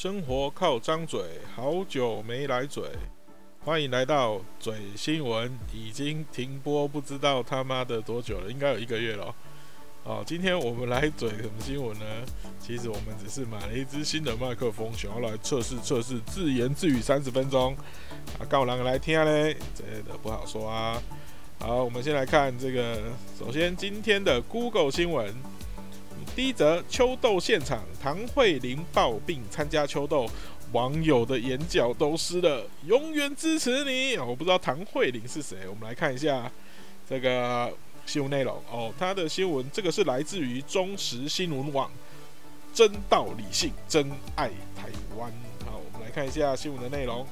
生活靠张嘴，好久没来嘴，欢迎来到嘴新闻。已经停播不知道他妈的多久了，应该有一个月了。哦，今天我们来嘴什么新闻呢？其实我们只是买了一支新的麦克风，想要来测试测试，自言自语三十分钟。啊，告人来听嘞，这的不好说啊。好，我们先来看这个，首先今天的 Google 新闻。第一则秋斗现场，唐慧玲抱病参加秋斗，网友的眼角都湿了，永远支持你。我不知道唐慧玲是谁，我们来看一下这个新闻内容哦。他的新闻这个是来自于中时新闻网，真道理性，真爱台湾。好，我们来看一下新闻的内容。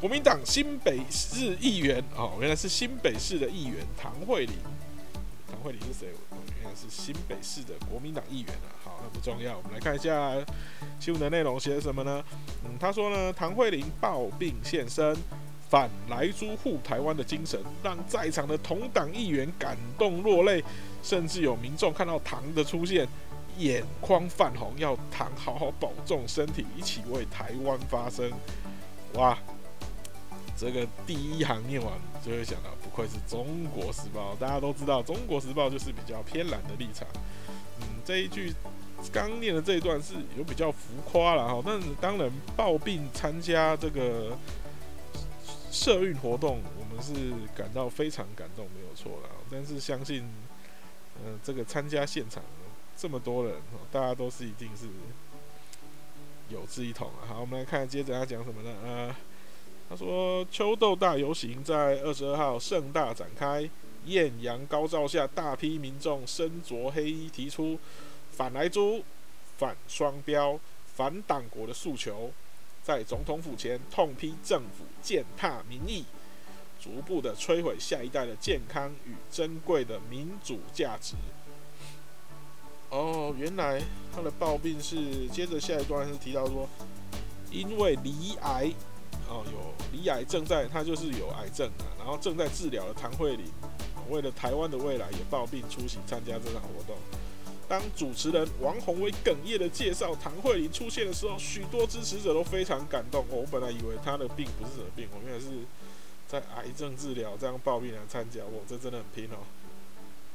国民党新北市议员哦，原来是新北市的议员唐慧玲。唐慧玲是谁？原来是新北市的国民党议员啊。好，那不重要。我们来看一下新闻的内容写什么呢？嗯，他说呢，唐慧玲抱病现身，反来租护台湾的精神，让在场的同党议员感动落泪，甚至有民众看到唐的出现，眼眶泛红，要唐好好保重身体，一起为台湾发声。哇，这个第一行念完就会想到。不愧是中国时报，大家都知道，中国时报就是比较偏蓝的立场。嗯，这一句刚念的这一段是有比较浮夸了哈，但当然抱病参加这个社运活动，我们是感到非常感动，没有错了。但是相信，嗯，这个参加现场这么多人，大家都是一定是有志一同啊。好，我们来看接着他讲什么呢？呃。他说：“秋斗大游行在二十二号盛大展开，艳阳高照下，大批民众身着黑衣，提出反来租、反双标、反党国的诉求，在总统府前痛批政府践踏民意，逐步的摧毁下一代的健康与珍贵的民主价值。”哦，原来他的暴病是接着下一段是提到说，因为离癌。哦，有离癌正在，他就是有癌症啊，然后正在治疗的唐慧玲，为了台湾的未来也抱病出席参加这场活动。当主持人王宏威哽咽的介绍唐慧玲出现的时候，许多支持者都非常感动。我本来以为他的病不是什么病，我原来是在癌症治疗，这样抱病来参加，哇，这真的很拼哦。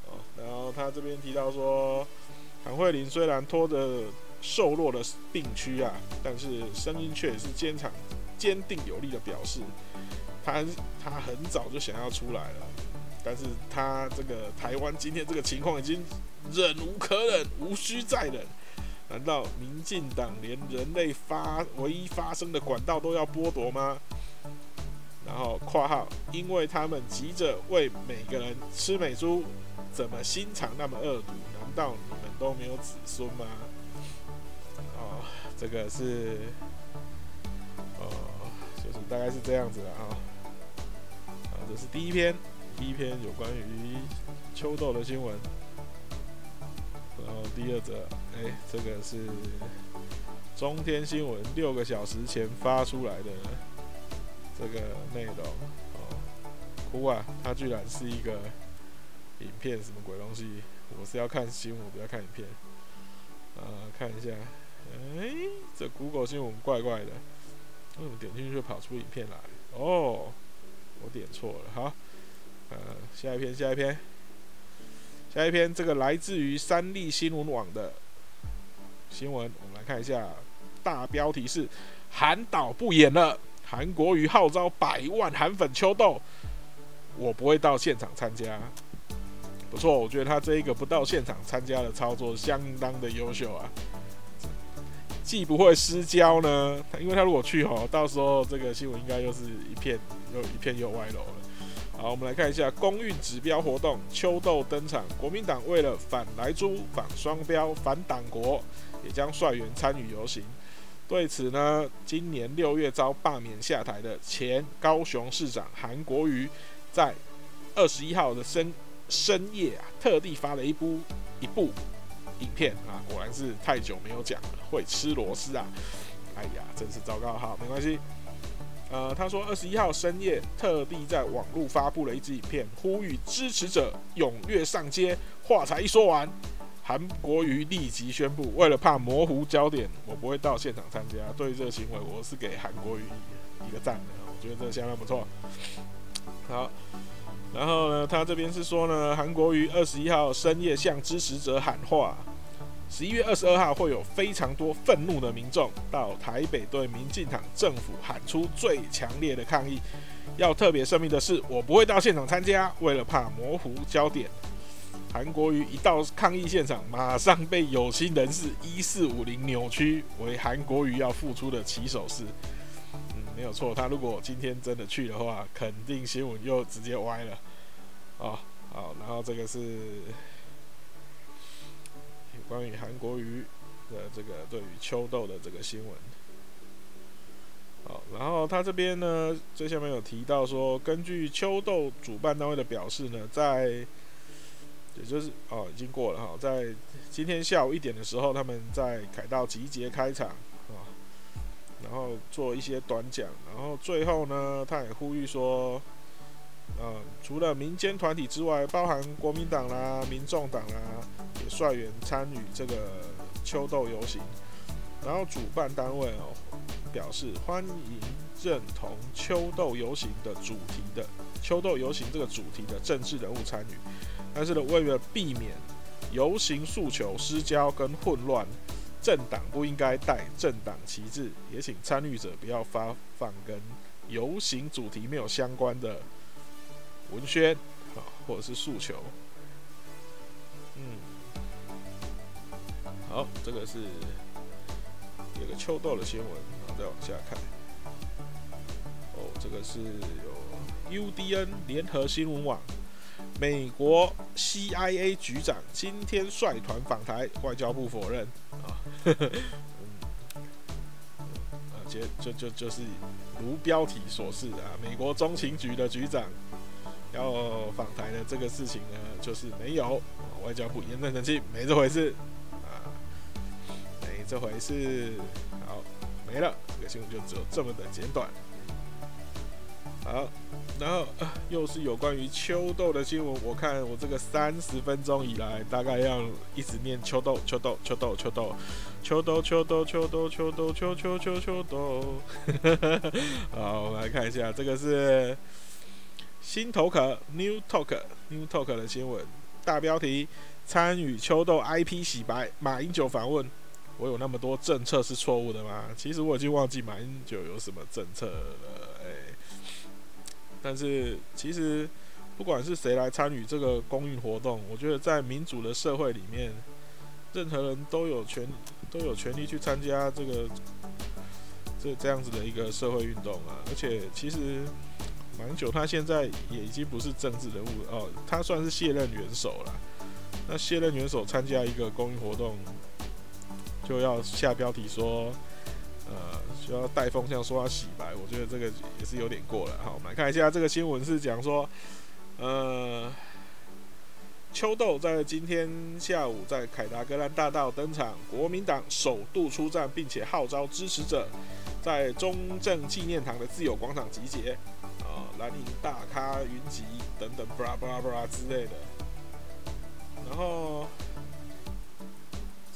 哦，然后他这边提到说，唐慧玲虽然拖着瘦弱的病躯啊，但是声音却也是坚强。坚定有力的表示，他他很早就想要出来了，但是他这个台湾今天这个情况已经忍无可忍，无需再忍。难道民进党连人类发唯一发声的管道都要剥夺吗？然后括号，因为他们急着为每个人吃美猪，怎么心肠那么恶毒？难道你们都没有子孙吗？哦，这个是。是这样子的啊，啊，这是第一篇，第一篇有关于秋豆的新闻，然后第二则，哎，这个是中天新闻六个小时前发出来的这个内容，哦，哭啊，它居然是一个影片，什么鬼东西？我是要看新闻，不要看影片，呃，看一下，哎，这 Google 新闻怪怪的。为什么点进去就跑出影片来？哦，我点错了。好，呃，下一篇，下一篇，下一篇，这个来自于三立新闻网的新闻，我们来看一下。大标题是“韩导不演了”，韩国瑜号召百万韩粉秋斗，我不会到现场参加。不错，我觉得他这一个不到现场参加的操作相当的优秀啊。既不会失焦呢，因为他如果去吼，到时候这个新闻应该又是一片又一片又歪楼了。好，我们来看一下公运指标活动，秋斗登场。国民党为了反莱猪、反双标、反党国，也将率员参与游行。对此呢，今年六月遭罢免下台的前高雄市长韩国瑜，在二十一号的深深夜啊，特地发了一部一部。影片啊，果然是太久没有讲了，会吃螺丝啊！哎呀，真是糟糕。好，没关系。呃，他说二十一号深夜特地在网络发布了一支影片，呼吁支持者踊跃上街。话才一说完，韩国瑜立即宣布，为了怕模糊焦点，我不会到现场参加。对于这个行为，我是给韩国瑜一个赞的，我觉得这个相当不错。好，然后呢，他这边是说呢，韩国瑜二十一号深夜向支持者喊话，十一月二十二号会有非常多愤怒的民众到台北对民进党政府喊出最强烈的抗议。要特别声明的是，我不会到现场参加，为了怕模糊焦点。韩国瑜一到抗议现场，马上被有心人士一四五零扭曲为韩国瑜要付出的起手式。没有错，他如果今天真的去的话，肯定新闻又直接歪了。哦，好，然后这个是关于韩国瑜的这个对于秋豆的这个新闻。好，然后他这边呢，最下面有提到说，根据秋豆主办单位的表示呢，在也就是哦，已经过了哈，在今天下午一点的时候，他们在凯道集结开场，然后做一些短讲，然后最后呢，他也呼吁说，呃，除了民间团体之外，包含国民党啦、民众党啦，也率员参与这个秋豆游行。然后主办单位哦表示欢迎认同秋豆游行的主题的秋豆游行这个主题的政治人物参与。但是呢，为了避免游行诉求失焦跟混乱，政党不应该带政党旗帜，也请参与者不要发放跟游行主题没有相关的文宣啊，或者是诉求。嗯，好，这个是有个秋豆的新闻，然后再往下看。哦，这个是有 UDN 联合新闻网。美国 CIA 局长今天率团访台，外交部否认啊，呵 呵嗯，啊，就就就就是如标题所示啊，美国中情局的局长要访台的这个事情呢，就是没有，外交部严正澄清，没这回事啊，没这回事，好，没了，这个新闻就只有这么的简短。好，然后又是有关于秋豆的新闻。我看我这个三十分钟以来，大概要一直念秋豆、秋豆、秋豆、秋豆、秋豆、秋豆、秋豆、秋豆、秋秋秋秋豆。好，我们来看一下，这个是新头壳 New Talk New Talk 的新闻，大标题：参与秋豆 IP 洗白，马英九访问。我有那么多政策是错误的吗？其实我已经忘记马英九有什么政策了。但是其实，不管是谁来参与这个公益活动，我觉得在民主的社会里面，任何人都有权都有权利去参加这个这这样子的一个社会运动啊。而且其实马英九他现在也已经不是政治人物哦，他算是卸任元首了。那卸任元首参加一个公益活动，就要下标题说。呃，需要带风向说要洗白，我觉得这个也是有点过了。好，我们来看一下这个新闻是讲说，呃，秋豆在今天下午在凯达格兰大道登场，国民党首度出战，并且号召支持者在中正纪念堂的自由广场集结，啊，蓝营大咖云集等等，布拉布拉布拉之类的，然后。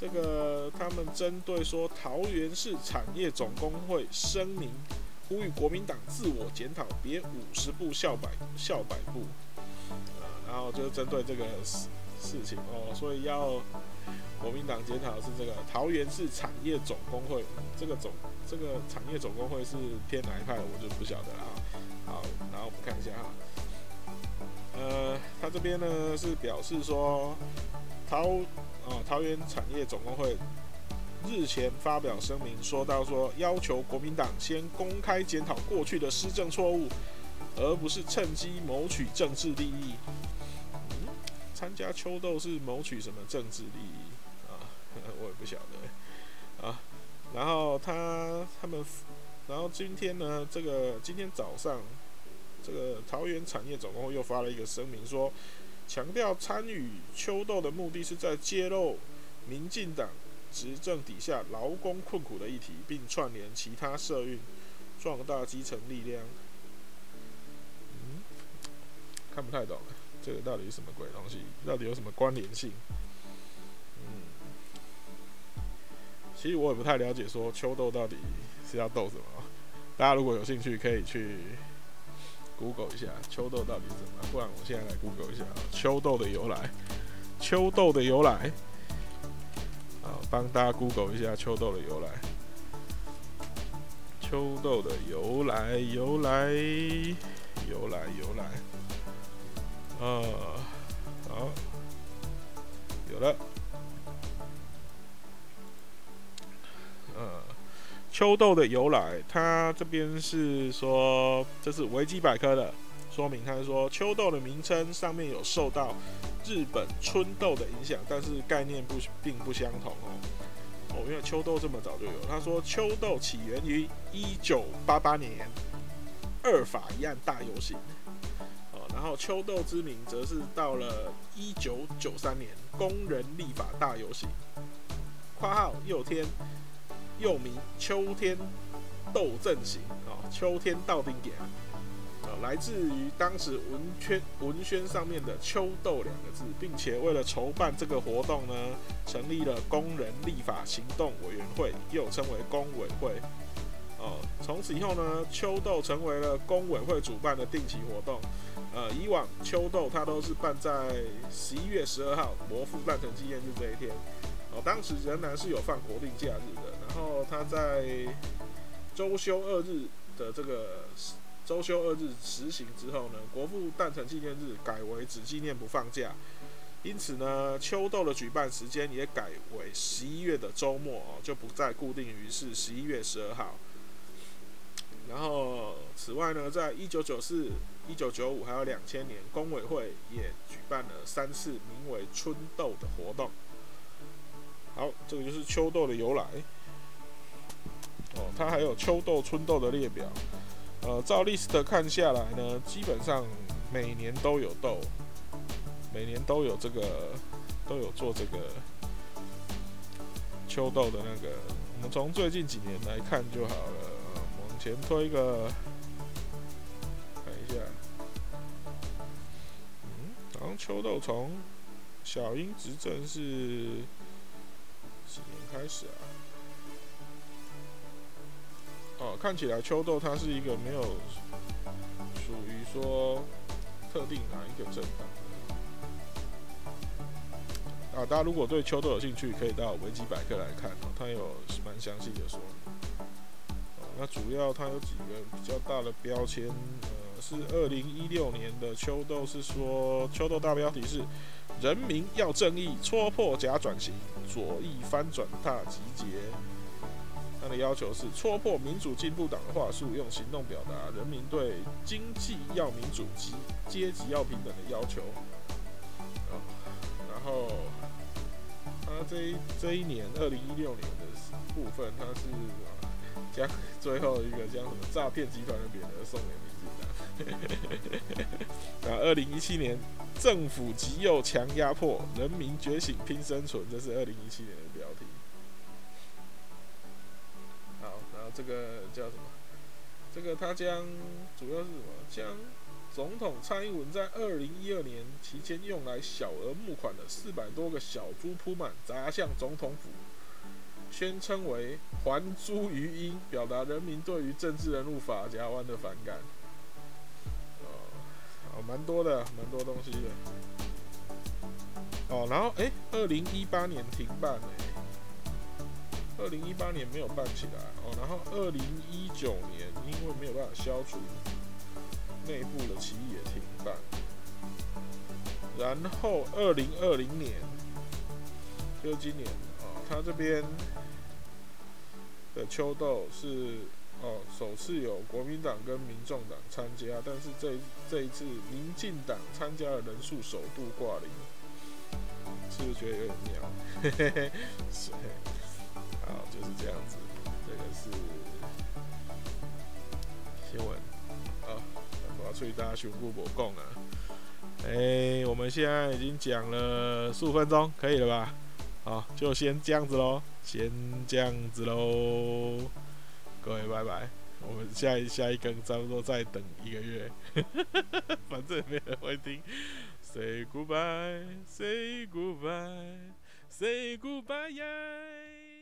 这个他们针对说桃园市产业总工会声明，呼吁国民党自我检讨，别五十步笑百笑百步，啊，然后就是针对这个事事情哦，所以要国民党检讨是这个桃园市产业总工会，这个总这个产业总工会是偏哪一派，我就不晓得了啊。好，然后我们看一下哈，呃，他这边呢是表示说桃。啊，桃园产业总工会日前发表声明，说到说要求国民党先公开检讨过去的施政错误，而不是趁机谋取政治利益。嗯，参加秋斗是谋取什么政治利益啊？我也不晓得。啊，然后他他们，然后今天呢，这个今天早上，这个桃园产业总工会又发了一个声明说。强调参与秋斗的目的是在揭露民进党执政底下劳工困苦的议题，并串联其他社运，壮大基层力量。嗯，看不太懂，这个到底是什么鬼东西？到底有什么关联性？嗯，其实我也不太了解，说秋斗到底是要斗什么。大家如果有兴趣，可以去 Google 一下秋豆到底怎么。不然我现在来 Google 一下秋豆的由来。秋豆的由来，啊，帮大家 Google 一下秋豆的由来。秋豆的由来，由来，由来，由来。啊，好，有了。秋豆的由来，它这边是说，这是维基百科的说明，它是说秋豆的名称上面有受到日本春豆的影响，但是概念不并不相同哦。哦，因为秋豆这么早就有。他说秋豆起源于一九八八年二法一案大游行，哦，然后秋豆之名则是到了一九九三年工人立法大游行（括号又天又名秋天斗阵型啊，秋天到顶点啊）。来自于当时文圈文宣上面的“秋斗”两个字，并且为了筹办这个活动呢，成立了工人立法行动委员会，又称为工委会。哦，从此以后呢，秋豆成为了工委会主办的定期活动。呃，以往秋豆它都是办在十一月十二号国父诞辰纪念日这一天。哦，当时仍然是有放国定假日的。然后他在周休二日的这个。周休二日实行之后呢，国父诞辰纪念日改为只纪念不放假，因此呢，秋豆的举办时间也改为十一月的周末哦，就不再固定于是十一月十二号。然后，此外呢，在一九九四、一九九五还有两千年，工委会也举办了三次名为春豆的活动。好，这个就是秋豆的由来。哦，它还有秋豆、春豆的列表。呃，照 list 看下来呢，基本上每年都有豆，每年都有这个，都有做这个秋豆的那个。我们从最近几年来看就好了，往前推一个，看一下，嗯，好像秋豆从小英执政是几年开始啊？哦，看起来秋豆它是一个没有属于说特定哪一个政党啊。大家如果对秋豆有兴趣，可以到维基百科来看哦，它有蛮详细的说明。那主要它有几个比较大的标签，呃，是二零一六年的秋豆是说秋豆大标题是“人民要正义，戳破假转型，左翼翻转大集结”。他的要求是戳破民主进步党的话术，用行动表达人民对经济要民主及阶级要平等的要求。然后他这一这一年二零一六年的部分，他是将最后一个将什么诈骗集团的匾额送给民进党。然后二零一七年政府极右强压迫，人民觉醒拼生存，这是二零一七年的标这个叫什么？这个他将主要是什么？将总统蔡英文在二零一二年期间用来小额募款的四百多个小猪铺满砸向总统府，宣称为还珠于英，表达人民对于政治人物法家湾的反感。哦，好，蛮多的，蛮多东西的。哦，然后哎，二零一八年停办哎。二零一八年没有办起来哦，然后二零一九年因为没有办法消除内部的歧义也停办，然后二零二零年就今年哦，他这边的秋豆是哦首次有国民党跟民众党参加，但是这这一次民进党参加的人数首度挂零，是不是觉得有点妙？嘿嘿嘿，是。好，就是这样子。这个是新闻啊，我要催大家全部播供啊。哎，我们现在已经讲了十五分钟，可以了吧？好，就先这样子喽，先这样子喽。各位拜拜，我们下一下一根差不多再等一个月，反正没人会听。Say goodbye, say goodbye, say goodbye.